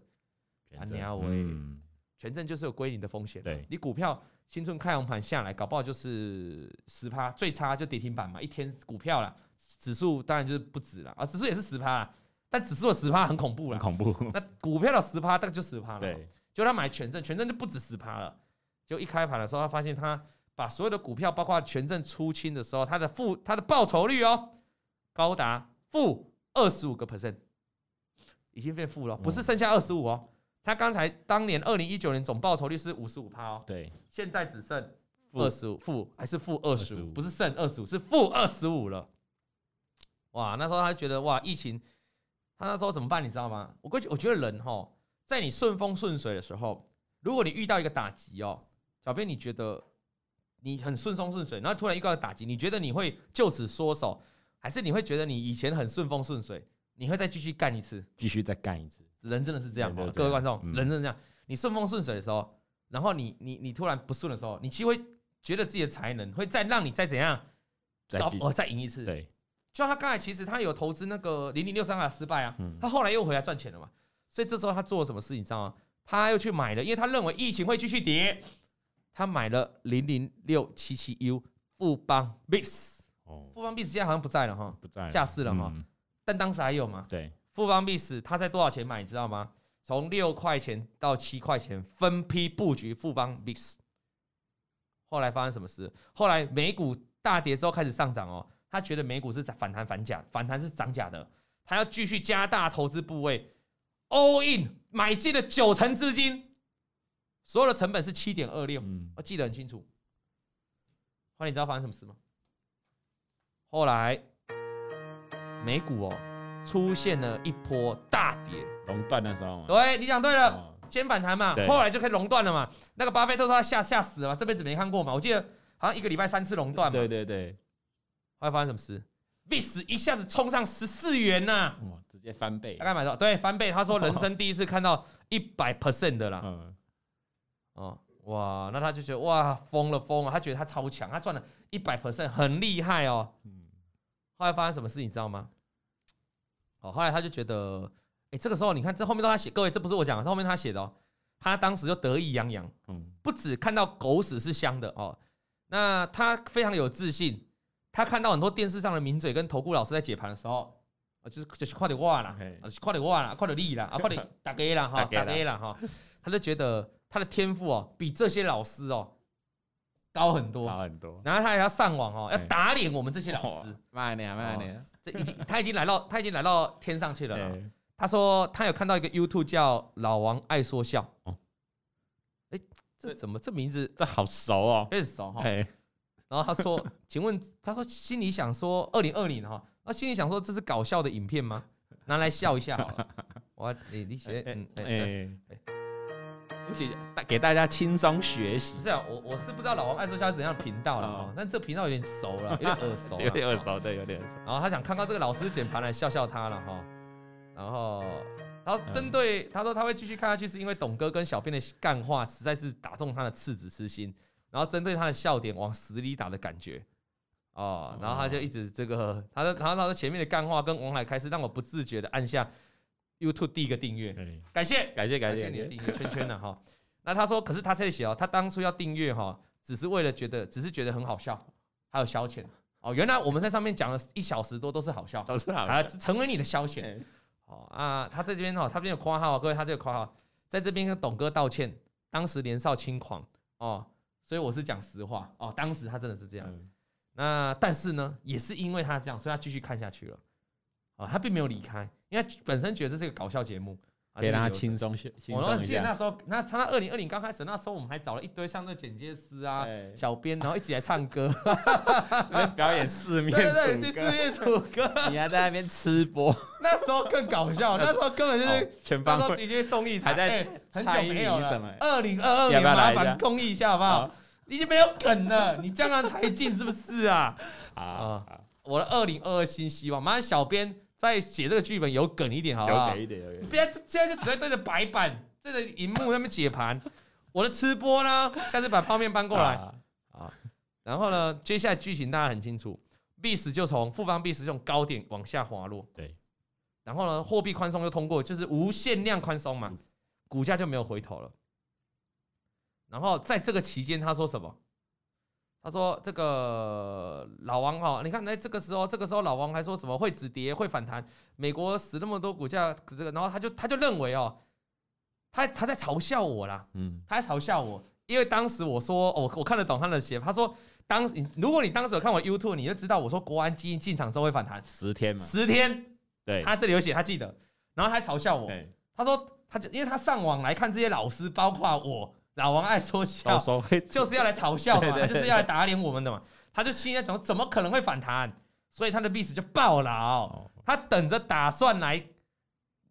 啊，你要为权证就是有归零的风险。对，你股票新春开红盘下来，搞不好就是十趴，最差就跌停板嘛。一天股票啦，指数当然就是不止了啊，指数也是十趴，但指数的十趴很恐怖了，恐怖。那股票的十趴大概就十趴了。对，就他买权证，权证就不止十趴了。就一开盘的时候，他发现他把所有的股票，包括权证出清的时候，他的负，他的报酬率哦，高达负二十五个 percent，已经变负了，不是剩下二十五哦。他刚才当年二零一九年总报酬率是五十五趴哦，对，现在只剩二十五负还是负二十五？不是剩二十五，是负二十五了。哇，那时候他觉得哇，疫情，他那时候怎么办？你知道吗？我过去我觉得人哈，在你顺风顺水的时候，如果你遇到一个打击哦，小编你觉得你很顺风顺水，然后突然遇到一个打击，你觉得你会就此缩手，还是你会觉得你以前很顺风顺水，你会再继续干一次？继续再干一次？人真的是这样，哦，各位观众，嗯、人真的这样。你顺风顺水的时候，然后你你你突然不顺的时候，你其实会觉得自己的才能会再让你再怎样，再哦再赢一次。对，就像他刚才其实他有投资那个零零六三啊失败啊，嗯、他后来又回来赚钱了嘛。所以这时候他做了什么事，你知道吗？他又去买了，因为他认为疫情会继续跌，他买了零零六七七 U 富邦 BIS。哦，富邦 BIS 现在好像不在了哈，不在下市了哈，嗯、但当时还有嘛？对，富邦 BIS 他在多少钱买，你知道吗？从六块钱到七块钱分批布局富邦 BIS。后来发生什么事？后来美股大跌之后开始上涨哦，他觉得美股是反弹反假，反弹是涨假的，他要继续加大投资部位。All in 买进了九成资金，所有的成本是七点二六，我记得很清楚。后来你知道发生什么事吗？后来美股哦出现了一波大跌，熔断的时候。对，你讲对了，先反弹嘛，后来就可以熔断了嘛。那个巴菲特说他吓吓死了嘛，这辈子没看过嘛。我记得好像一个礼拜三次熔断嘛。对对对。后来发生什么事？VIX 一下子冲上十四元呐！翻倍，大概买到对翻倍。他说人生第一次看到一百 percent 的啦。嗯，哦哇，那他就觉得哇疯了疯了，他觉得他超强，他赚了一百 percent 很厉害哦。嗯，后来发生什么事你知道吗？哦，后来他就觉得，哎，这个时候你看这后面都他写，各位这不是我讲的，这后面他写的哦。他当时就得意洋洋，嗯，不止看到狗屎是香的哦，那他非常有自信，他看到很多电视上的名嘴跟投顾老师在解盘的时候。就是就是看到我啦，是看到我啦，看到你啦，啊，看到 大家啦，哈，大家啦，哈，他就觉得他的天赋哦，比这些老师哦高很多，高很多。然后他还要上网哦，要打脸我们这些老师。慢点，慢点，这已经 他已经来到他已经来到天上去了。他说他有看到一个 YouTube 叫老王爱说笑。哦，哎，这怎么这名字这好熟哦，很熟哈。然后他说，请问 他说心里想说二零二零哈。他心里想说：“这是搞笑的影片吗？拿来笑一下好了。”我，你你写，嗯，哎，不行，给大家轻松学习。不是啊，我我是不知道老王爱说笑是怎样的频道了哦，但这频道有点熟了，有点耳熟，有点耳熟，对，有点耳熟。然后他想看到这个老师剪盘来笑笑他了哈。然后，然后针对他说他会继续看下去，是因为董哥跟小编的干话实在是打中他的赤子之心，然后针对他的笑点往死里打的感觉。哦，然后他就一直这个，他说，然后他说前面的干话跟王海开始让我不自觉的按下 YouTube 第一个订阅，感谢。感谢感谢你的订阅圈圈了哈。那他说，可是他这里写哦，他当初要订阅哈，只是为了觉得，只是觉得很好笑，还有消遣。哦。原来我们在上面讲了一小时多都是好笑，都是好笑，成为你的消遣。哦啊，他在这边哈，他这边有括号，各位他这个括号，在这边跟董哥道歉，当时年少轻狂。哦，所以我是讲实话。哦，当时他真的是这样。那但是呢，也是因为他这样，所以他继续看下去了，啊，他并没有离开，因为本身觉得这是个搞笑节目，给他轻松些。我记得那时候，那他那二零二零刚开始那时候，我们还找了一堆像那剪接师啊、小编，然后一起来唱歌，表演四面楚歌，对对，去四面楚歌，你还在那边吃播，那时候更搞笑，那时候根本就是全方位，的确综艺台，还在很久没有了，二零二二年麻烦公益一下好不好？已经没有梗了，你这样才进是不是啊？啊，我的二零二二新希望，麻烦小编在写这个剧本有梗一点，好不好？有梗一点，有梗。别现在就只会对着白板、对着荧幕那边解盘。我的吃播呢？下次把泡面搬过来啊。然后呢，接下来剧情大家很清楚，VIX 就从富邦 VIX 这种高点往下滑落。对。然后呢，货币宽松又通过，就是无限量宽松嘛，股价就没有回头了。然后在这个期间，他说什么？他说：“这个老王哈，你看，那这个时候，这个时候老王还说什么会止跌、会反弹？美国死那么多股价，这个，然后他就他就认为哦，他他在嘲笑我啦，嗯，他在嘲笑我，因为当时我说，我我看得懂他的写，他说，当如果你当时有看我 YouTube，你就知道我说国安基金进场之后会反弹十天嘛，十天，对，他这里有写，他记得，然后他还嘲笑我，他说他就因为他上网来看这些老师，包括我。”老王爱说笑，就是要来嘲笑嘛，他就是要来打脸我们的嘛。他就心里在想，怎么可能会反弹？所以他的币值就爆了。他等着打算来，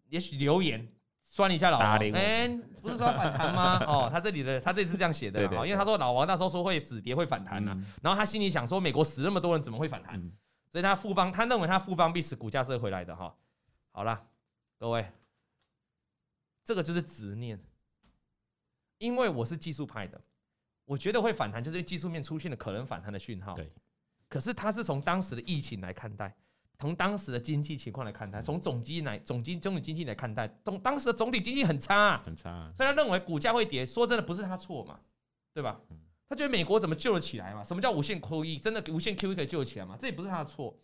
也许留言酸一下老王。哎，不是说反弹吗？哦，他这里的他这里是这样写的，因为他说老王那时候说会止跌会反弹呢，然后他心里想说美国死那么多人怎么会反弹？所以他富邦他认为他富邦必死股价是会回来的哈。好了，各位，这个就是执念，因为我是技术派的，我觉得会反弹，就是因为技术面出现了可能反弹的讯号。对，可是他是从当时的疫情来看待。从当时的经济情况来看待，从总经来总经总体经济来看待，总当时的总体经济很差，啊，很差，啊，所以他认为股价会跌。说真的，不是他错嘛，对吧？他觉得美国怎么救得起来嘛？什么叫无限 QE？真的无限 QE 可以救得起来吗？这也不是他的错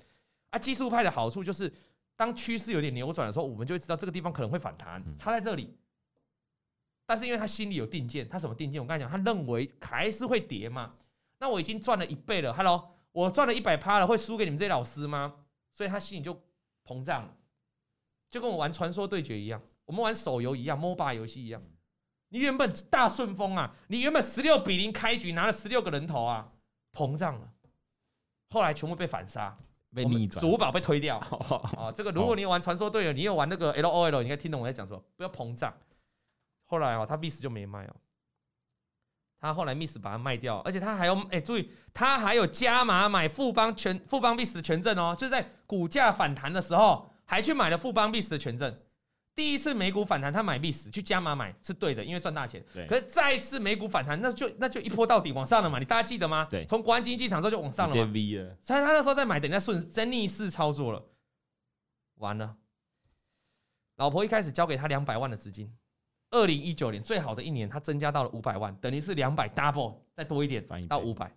啊。技术派的好处就是，当趋势有点扭转的时候，我们就会知道这个地方可能会反弹，差在这里。但是因为他心里有定见，他什么定见？我跟你讲，他认为还是会跌嘛。那我已经赚了一倍了，Hello，我赚了一百趴了，会输给你们这些老师吗？所以他心里就膨胀了，就跟我玩传说对决一样，我们玩手游一样，MOBA 游戏一样。你原本大顺风啊，你原本十六比零开局拿了十六个人头啊，膨胀了，后来全部被反杀，被逆转，主堡被推掉。啊，这个如果你有玩传说队友，你有玩那个 LOL，你应该听懂我在讲什么，不要膨胀。后来哦，他 Miss 就没卖哦。他后来 miss 把它卖掉，而且他还有哎，注意，他还有加码买富邦全富邦 miss 的权证哦，就是在股价反弹的时候，还去买了富邦 miss 的权证。第一次美股反弹，他买 miss 去加码买是对的，因为赚大钱。对。可是再一次美股反弹，那就那就一波到底往上了嘛，你大家记得吗？对。从国安基金进场之后就往上了嘛。V 了。所以他那时候在买，等一下顺在逆势操作了，完了。老婆一开始交给他两百万的资金。二零一九年最好的一年，他增加到了五百万，等于是两百 double 再多一点，到五百。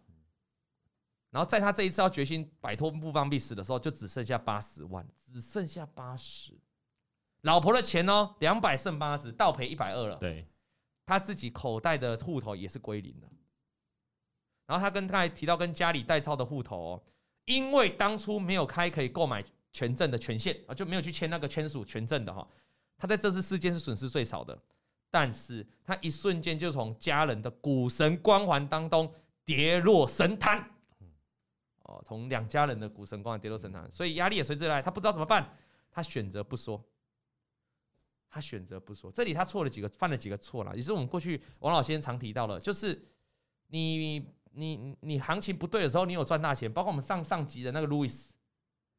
然后在他这一次要决心摆脱富邦必死的时候，就只剩下八十万，只剩下八十。老婆的钱哦，两百剩八十，倒赔一百二了。对，他自己口袋的户头也是归零了。然后他跟他还提到跟家里代操的户头哦，因为当初没有开可以购买权证的权限啊，就没有去签那个签署权证的哈。他在这次事件是损失最少的。但是他一瞬间就从家人的股神光环当中跌落神坛，哦，从两家人的股神光环跌落神坛，所以压力也随之来。他不知道怎么办，他选择不说，他选择不说。这里他错了几个，犯了几个错了，也是我们过去王老先生常提到的，就是你你你行情不对的时候，你有赚大钱，包括我们上上集的那个路易斯，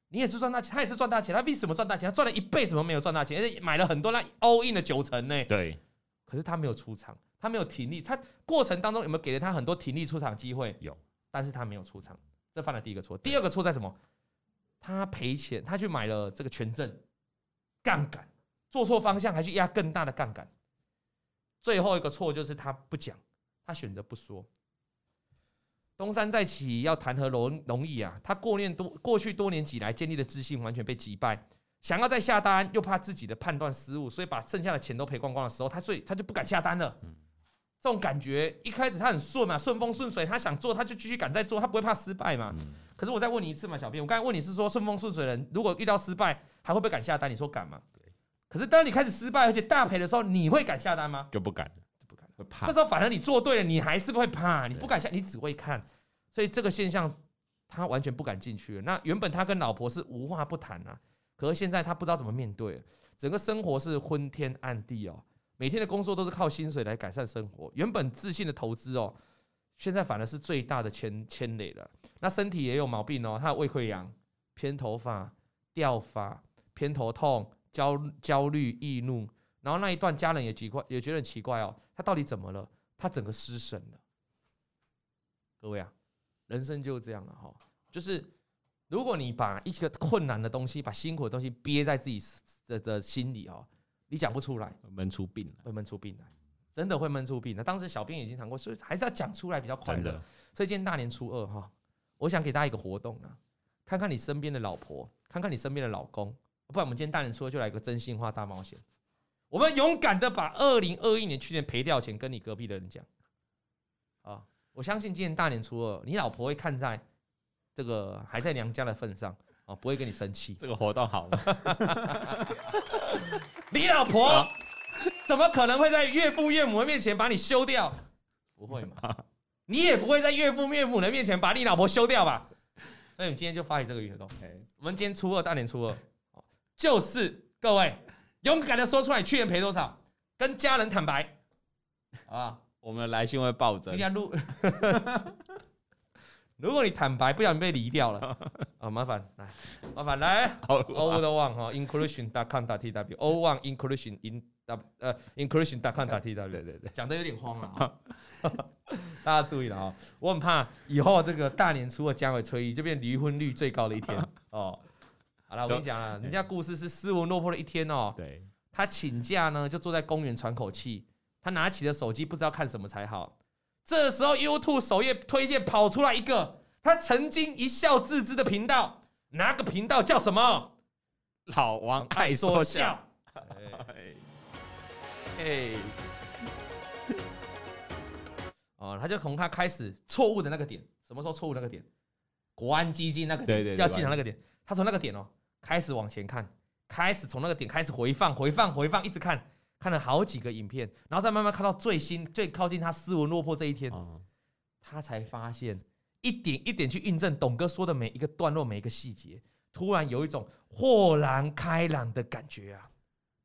你也是赚大钱，他也是赚大钱，他为什么赚大钱？他赚了一辈子怎么没有赚大钱？而且买了很多那 all in 的九成呢？对。可是他没有出场，他没有停力，他过程当中有没有给了他很多停力出场机会？有，但是他没有出场，这犯了第一个错。第二个错在什么？他赔钱，他去买了这个权证，杠杆，做错方向，还去压更大的杠杆。最后一个错就是他不讲，他选择不说。东山再起要谈何容容易啊？他过年多过去多年几来建立的自信完全被击败。想要再下单，又怕自己的判断失误，所以把剩下的钱都赔光光的时候，他所以他就不敢下单了。这种感觉一开始他很顺嘛，顺风顺水，他想做他就继续敢再做，他不会怕失败嘛。可是我再问你一次嘛，小编，我刚才问你是说顺风顺水的人，如果遇到失败还会不会敢下单？你说敢吗？可是当你开始失败而且大赔的时候，你会敢下单吗？就不敢了，就不敢，会怕。这时候反而你做对了，你还是不会怕，你不敢下，你只会看。所以这个现象他完全不敢进去了。那原本他跟老婆是无话不谈啊。可是现在他不知道怎么面对，整个生活是昏天暗地哦，每天的工作都是靠薪水来改善生活，原本自信的投资哦，现在反而是最大的牵牵累了。那身体也有毛病哦，他胃溃疡、偏头发、掉发、偏头痛、焦焦虑、易怒，然后那一段家人也奇怪，也觉得很奇怪哦，他到底怎么了？他整个失神了。各位啊，人生就这样了哈，就是。如果你把一个困难的东西、把辛苦的东西憋在自己的的心里哦，你讲不出来，闷出病来，会闷出病来，真的会闷出病来。当时小编已经谈过，所以还是要讲出来比较快乐。所以今天大年初二哈，我想给大家一个活动啊，看看你身边的老婆，看看你身边的老公，不然我们今天大年初二就来个真心话大冒险。我们勇敢的把二零二一年去年赔掉钱跟你隔壁的人讲啊，我相信今天大年初二，你老婆会看在。这个还在娘家的份上啊，不会跟你生气。这个活动好了，你老婆怎么可能会在岳父岳母的面前把你休掉？不会嘛？你也不会在岳父岳母的面前把你老婆休掉吧？所以，我们今天就发起这个运动。我们今天初二，大年初二，就是各位勇敢的说出来，去年赔多少？跟家人坦白 啊，我们的来信会报着。如果你坦白不小心被离掉了，啊，麻烦来，麻烦来，O 的 one 哈，inclusion.com.tw，O one inclusion in 呃 inclusion.com.tw，对对对，讲的有点慌了，大家注意了啊，我很怕以后这个大年初二将会吹雨，就变离婚率最高的一天 哦。好了，我跟你讲啊，人家故事是斯文落魄的一天哦。对，他请假呢，就坐在公园喘口气，他拿起了手机，不知道看什么才好。这时候，YouTube 首页推荐跑出来一个他曾经一笑置之的频道，哪个频道叫什么？老王爱说笑。哎，哦，他就从他开始错误的那个点，什么时候错误那个点？国安基金那个点，对对，叫进场那个点。他从那个点哦开始往前看，开始从那个点开始回放，回放，回放，一直看。看了好几个影片，然后再慢慢看到最新、最靠近他斯文落魄这一天，他才发现一点一点去印证董哥说的每一个段落、每一个细节，突然有一种豁然开朗的感觉啊！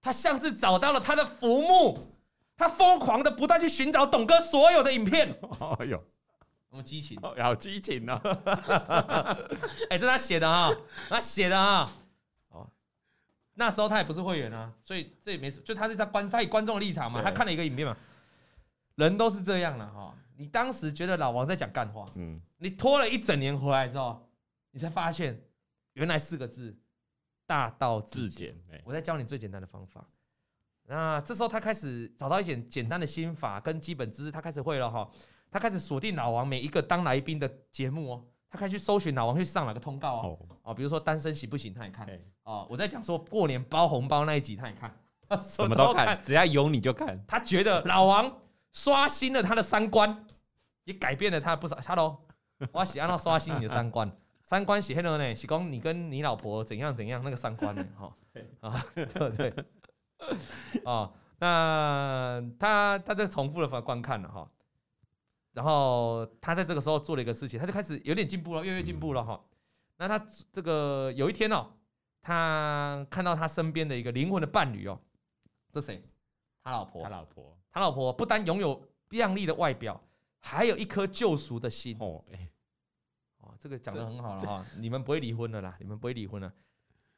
他像是找到了他的浮木，他疯狂的不断去寻找董哥所有的影片。哎呦，那么激情，好激情呢！哎，这是他写的啊，他写的啊。那时候他也不是会员啊，所以这也没事。就他是在观，他以观众的立场嘛，他看了一个影片嘛，人都是这样了哈。你当时觉得老王在讲干话，嗯，你拖了一整年回来之后，你才发现原来四个字：大道至简。我在教你最简单的方法。那这时候他开始找到一点简单的心法跟基本知识，他开始会了哈。他开始锁定老王每一个当来宾的节目哦。他可以去搜寻老王去上哪个通告哦，哦，比如说单身行不行，他也看。哦，我在讲说过年包红包那一集，他也 看，什么都看，只要有你就看。他觉得老王刷新了他的三观，也改变了他不少。Hello，我喜欢他刷新你的三观，三观写黑了呢，是讲你跟你老婆怎样怎样那个三观呢？哈，啊，对不对？哦，那他他就重复的观看了哈。然后他在这个时候做了一个事情，他就开始有点进步了，越来越进步了哈。嗯、那他这个有一天哦，他看到他身边的一个灵魂的伴侣哦，这谁？他老婆。他老婆。他老婆不单拥有靓丽的外表，还有一颗救赎的心哦。哎，哦，这个讲得很好了哈。你们不会离婚的啦，你们不会离婚了。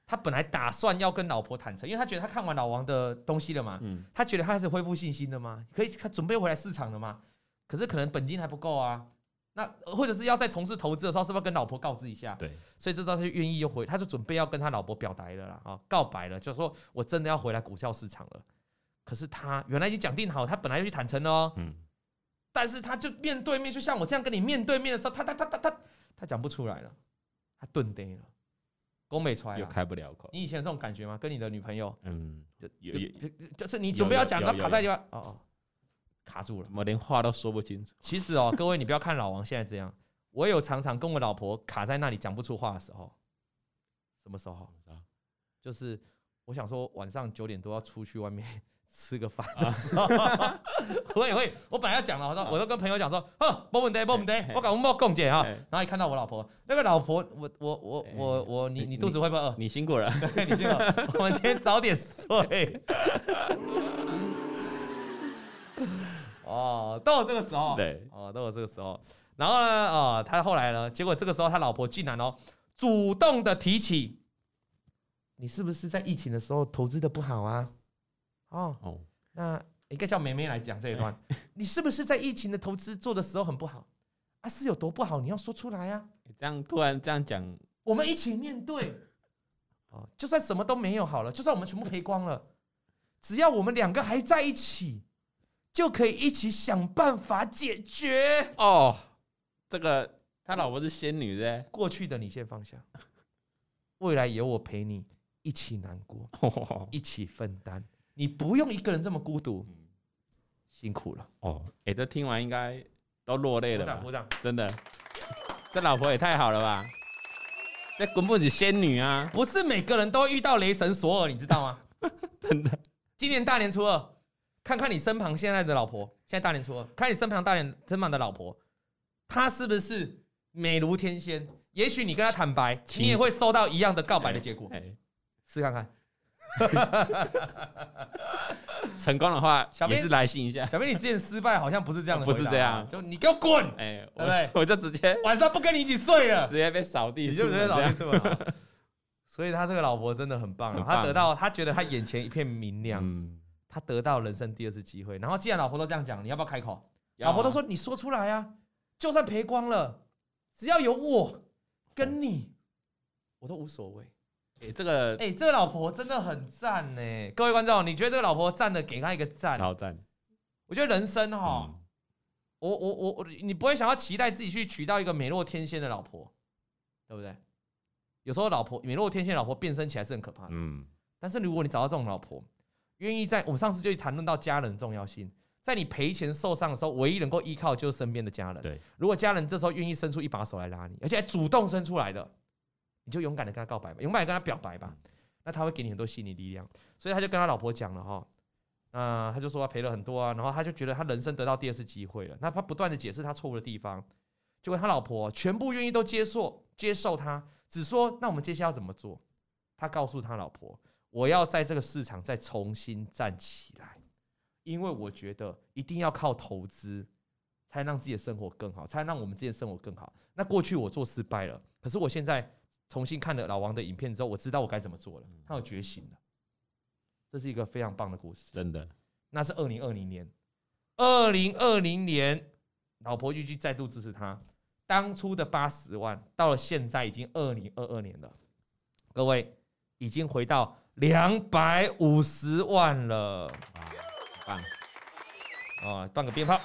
他本来打算要跟老婆坦诚，因为他觉得他看完老王的东西了嘛，嗯，他觉得他开始恢复信心了嘛，可以他准备回来市场了嘛。可是可能本金还不够啊，那或者是要在从事投资的时候，是不是要跟老婆告知一下？对，所以这时候他就愿意又回，他就准备要跟他老婆表白了啦，啊，告白了，就是说我真的要回来股票市场了。可是他原来已经讲定好，他本来要去坦诚哦，嗯，但是他就面对面，就像我这样跟你面对面的时候，他他他他他他讲不出来了，他顿呆了，宫美出来，又开不了口。你以前有这种感觉吗？跟你的女朋友，嗯，就就就就是你准备要讲，他卡在地方，哦哦。卡住了，我连话都说不清楚。其实哦，各位，你不要看老王现在这样，我有常常跟我老婆卡在那里讲不出话的时候。什么时候？就是我想说晚上九点多要出去外面 吃个饭 我也会。我本来要讲了，我说我都跟朋友讲说，哼，没问题，没问题，我讲我们共姐啊。然后一看到我老婆，那个老婆，我我我我我，你你肚子会不会饿？你辛苦了，你辛苦。我们今天早点睡。哦，都有这个时候，对，哦，都有这个时候。然后呢，哦，他后来呢，结果这个时候他老婆竟然哦，主动的提起，你是不是在疫情的时候投资的不好啊？哦，哦，那应该叫梅梅来讲这一段，欸、你是不是在疫情的投资做的时候很不好啊？是有多不好？你要说出来、啊。这样突然这样讲，我们一起面对。哦，就算什么都没有好了，就算我们全部赔光了，只要我们两个还在一起。就可以一起想办法解决哦。这个他老婆是仙女的，过去的你先放下，未来有我陪你一起难过，一起分担。你不用一个人这么孤独，辛苦了哦。哎，这听完应该都落泪了吧？鼓掌，真的，这老婆也太好了吧？这滚不起仙女啊！不是每个人都遇到雷神索尔，你知道吗？真的，今年大年初二。看看你身旁现在的老婆，现在大年初二，看你身旁大年身旁的老婆，她是不是美如天仙？也许你跟她坦白，你也会收到一样的告白的结果。试看看，成功的话，也是来信一下。小编，你之前失败好像不是这样的，不是这样，就你给我滚，哎，对不对？我就直接晚上不跟你一起睡了，直接被扫地，你就直接扫地出门。所以他这个老婆真的很棒啊，他得到他觉得他眼前一片明亮，他得到人生第二次机会。然后既然老婆都这样讲，你要不要开口？老婆都说你说出来啊，就算赔光了，只要有我跟你，我都无所谓。哎，这个，哎，这个老婆真的很赞呢。各位观众，你觉得这个老婆赞的，给她一个赞，超赞。我觉得人生哈，我我我我，你不会想要期待自己去娶到一个美若天仙的老婆，对不对？有时候老婆美若天仙的老婆变身起来是很可怕的，嗯。但是如果你找到这种老婆，愿意在我们上次就谈论到家人的重要性，在你赔钱受伤的时候，唯一能够依靠就是身边的家人。对，如果家人这时候愿意伸出一把手来拉你，而且还主动伸出来的。你就勇敢的跟他告白吧，勇敢的跟他表白吧，那他会给你很多心理力量。所以他就跟他老婆讲了哈，那他就说他赔了很多啊，然后他就觉得他人生得到第二次机会了。那他不断的解释他错误的地方，结果他老婆全部愿意都接受接受他，只说那我们接下来要怎么做？他告诉他老婆，我要在这个市场再重新站起来，因为我觉得一定要靠投资，才能让自己的生活更好，才能让我们自己的生活更好。那过去我做失败了，可是我现在。重新看了老王的影片之后，我知道我该怎么做了。他有觉醒了，这是一个非常棒的故事。真的，那是二零二零年，二零二零年，老婆继续再度支持他。当初的八十万，到了现在已经二零二二年了，各位已经回到两百五十万了。棒！哦，放个鞭炮。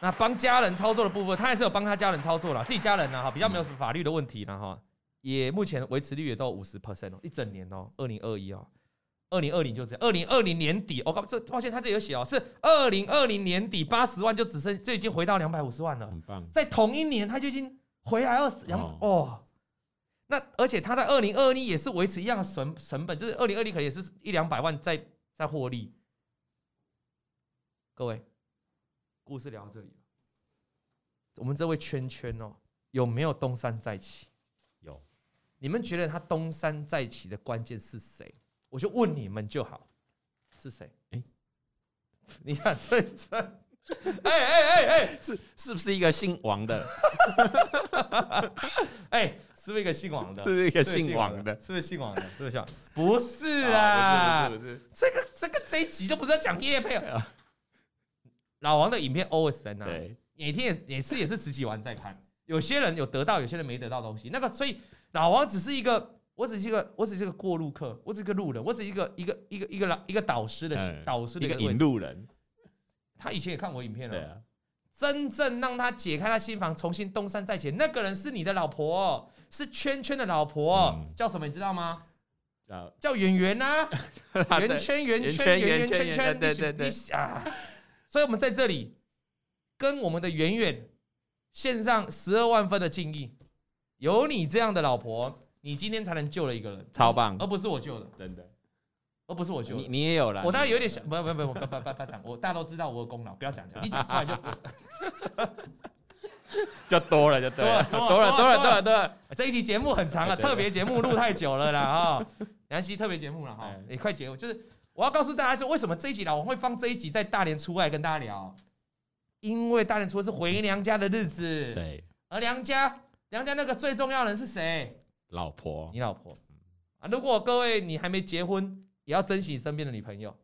那帮家人操作的部分，他还是有帮他家人操作了，自己家人呢哈，比较没有什么法律的问题了哈，也目前维持率也到五十 percent 哦，一整年哦，二零二一哦，二零二零就这样，二零二零年底，我靠，这抱歉，他这里有写哦，是二零二零年底八十万就只剩，就已经回到两百五十万了，很棒，在同一年他就已经回来二十两哦，那而且他在二零二一也是维持一样的成成本，就是二零二零可能也是一两百万在在获利，各位。故事聊到这里，我们这位圈圈哦，有没有东山再起？有。你们觉得他东山再起的关键是谁？我就问你们就好，是谁？哎，你看这这，哎哎哎哎，是是不是一个姓王的？哎，是不是一个姓王的？是不是一个姓王的？是不是姓王的？是不是？不是啊，不是不是，这个这个这一集就不是在讲叶配啊。老王的影片 always 在那，每天也每次也是十几万在看。有些人有得到，有些人没得到东西。那个，所以老王只是一个，我只是一个，我只是一个过路客，我只是一个路人，我只是一个一个一个一个老一个导师的导师的一个引路人。他以前也看我影片了，真正让他解开他心房，重新东山再起，那个人是你的老婆，是圈圈的老婆，叫什么你知道吗？叫叫圆圆 呐，圆圈圆圈圆圆圈圈，对对对啊。所以，我们在这里跟我们的圆圆献上十二万分的敬意。有你这样的老婆，你今天才能救了一个人，超棒，而不是我救的，真的，而不是我救的。你你也有了，我当然有点想，不不不不不不不讲，我大家都知道我的功劳，不要讲讲，一讲出来就 就多了，就多了，多了，多了，多了，多了。这一期节目很长了，特别节目录太久了啦啊！杨希特别节目了哈，也快结，就是。我要告诉大家是为什么这一集老王会放这一集在大年初二跟大家聊，因为大年初二是回娘家的日子。对，而娘家娘家那个最重要的人是谁？老婆，你老婆啊！如果各位你还没结婚，也要珍惜身边的女朋友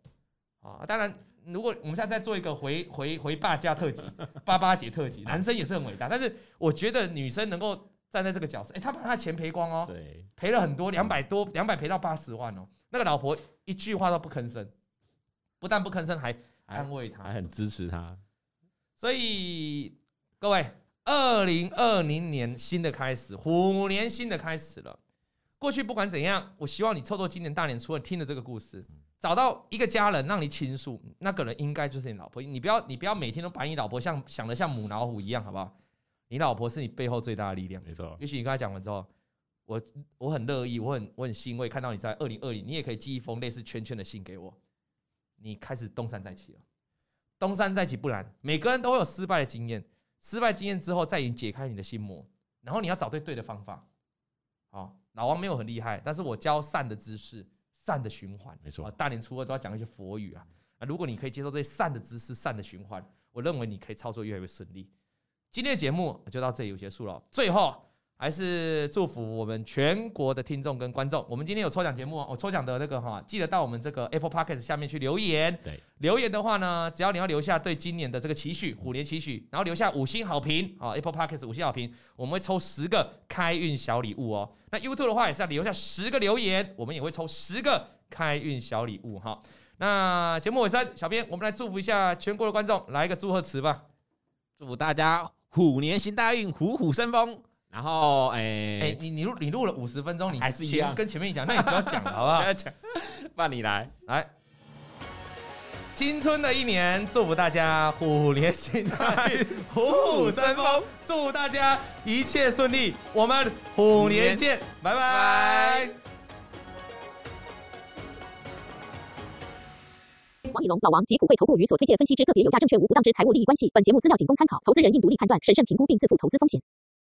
啊！当然，如果我们现在再做一个回回回爸家特辑，爸爸节特辑，男生也是很伟大，但是我觉得女生能够站在这个角色，哎，他把他的钱赔光哦，对，赔了很多，两百多，两百赔到八十万哦，那个老婆。一句话都不吭声，不但不吭声，还安慰他，还很支持他。所以各位，二零二零年新的开始，虎年新的开始了。过去不管怎样，我希望你凑到今年大年初二听了这个故事，找到一个家人让你倾诉，那个人应该就是你老婆。你不要，你不要每天都把你老婆像想的像母老虎一样，好不好？你老婆是你背后最大的力量，没错。也许你跟他讲完之后。我我很乐意，我很我很欣慰看到你在二零二零，你也可以寄一封类似圈圈的信给我。你开始东山再起了，东山再起不难，每个人都会有失败的经验，失败经验之后再解开你的心魔，然后你要找对对的方法。好，老王没有很厉害，但是我教善的知识，善的循环。没错，大年初二都要讲一些佛语啊。那如果你可以接受这些善的知识、善的循环，我认为你可以操作越来越顺利。今天的节目就到这里有结束了。最后。还是祝福我们全国的听众跟观众。我们今天有抽奖节目，我抽奖的那个哈，记得到我们这个 Apple Podcast 下面去留言。对，留言的话呢，只要你要留下对今年的这个期许，虎年期许，然后留下五星好评啊，Apple Podcast 五星好评，我们会抽十个开运小礼物哦。那 YouTube 的话也是要留下十个留言，我们也会抽十个开运小礼物哈。那节目尾声，小编我们来祝福一下全国的观众，来一个祝贺词吧，祝福大家虎年行大运，虎虎生风。然后，哎、欸、哎，你你录你录了五十分钟，你还是一样跟前面一讲，那你不要讲了，好不好？不要讲，那你来来。新春的一年，祝福大家虎年行大运，虎虎生风，祝大家一切顺利。我们虎年见，年拜拜。拜拜王以龙、老王及普惠投顾与所推荐分析之个别有价证券无不当之财务利益关系。本节目资料仅供参考，投资人应独立判断、审慎评估并自负投资风险。